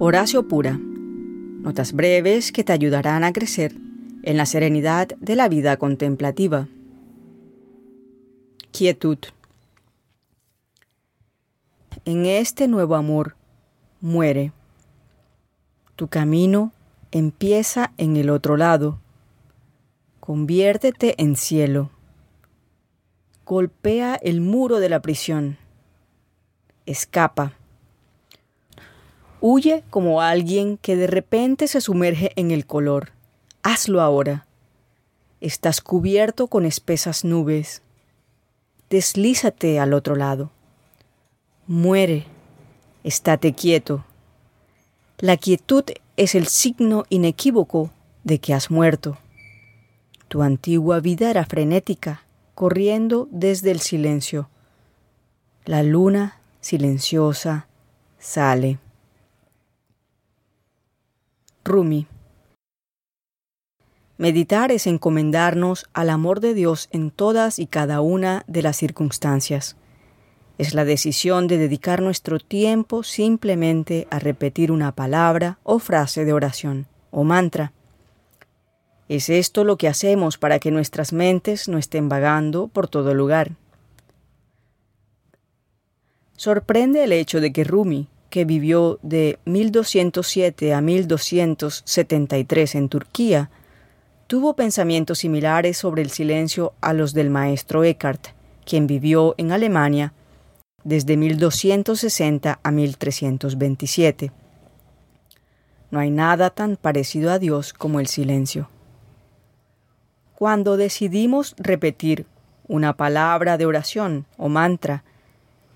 Horacio Pura. Notas breves que te ayudarán a crecer en la serenidad de la vida contemplativa. Quietud. En este nuevo amor muere. Tu camino empieza en el otro lado. Conviértete en cielo. Golpea el muro de la prisión. Escapa Huye como alguien que de repente se sumerge en el color. Hazlo ahora. Estás cubierto con espesas nubes. Deslízate al otro lado. Muere. Estate quieto. La quietud es el signo inequívoco de que has muerto. Tu antigua vida era frenética, corriendo desde el silencio. La luna, silenciosa, sale. Rumi. Meditar es encomendarnos al amor de Dios en todas y cada una de las circunstancias. Es la decisión de dedicar nuestro tiempo simplemente a repetir una palabra o frase de oración o mantra. Es esto lo que hacemos para que nuestras mentes no estén vagando por todo lugar. Sorprende el hecho de que Rumi, que vivió de 1207 a 1273 en Turquía, tuvo pensamientos similares sobre el silencio a los del maestro Eckhart, quien vivió en Alemania desde 1260 a 1327. No hay nada tan parecido a Dios como el silencio. Cuando decidimos repetir una palabra de oración o mantra,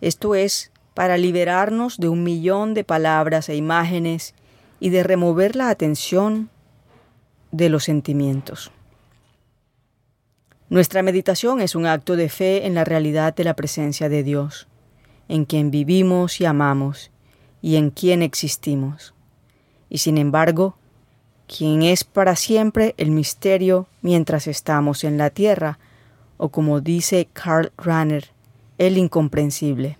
esto es para liberarnos de un millón de palabras e imágenes y de remover la atención de los sentimientos. Nuestra meditación es un acto de fe en la realidad de la presencia de Dios, en quien vivimos y amamos, y en quien existimos. Y sin embargo, quien es para siempre el misterio mientras estamos en la tierra, o como dice Karl Rahner, el incomprensible.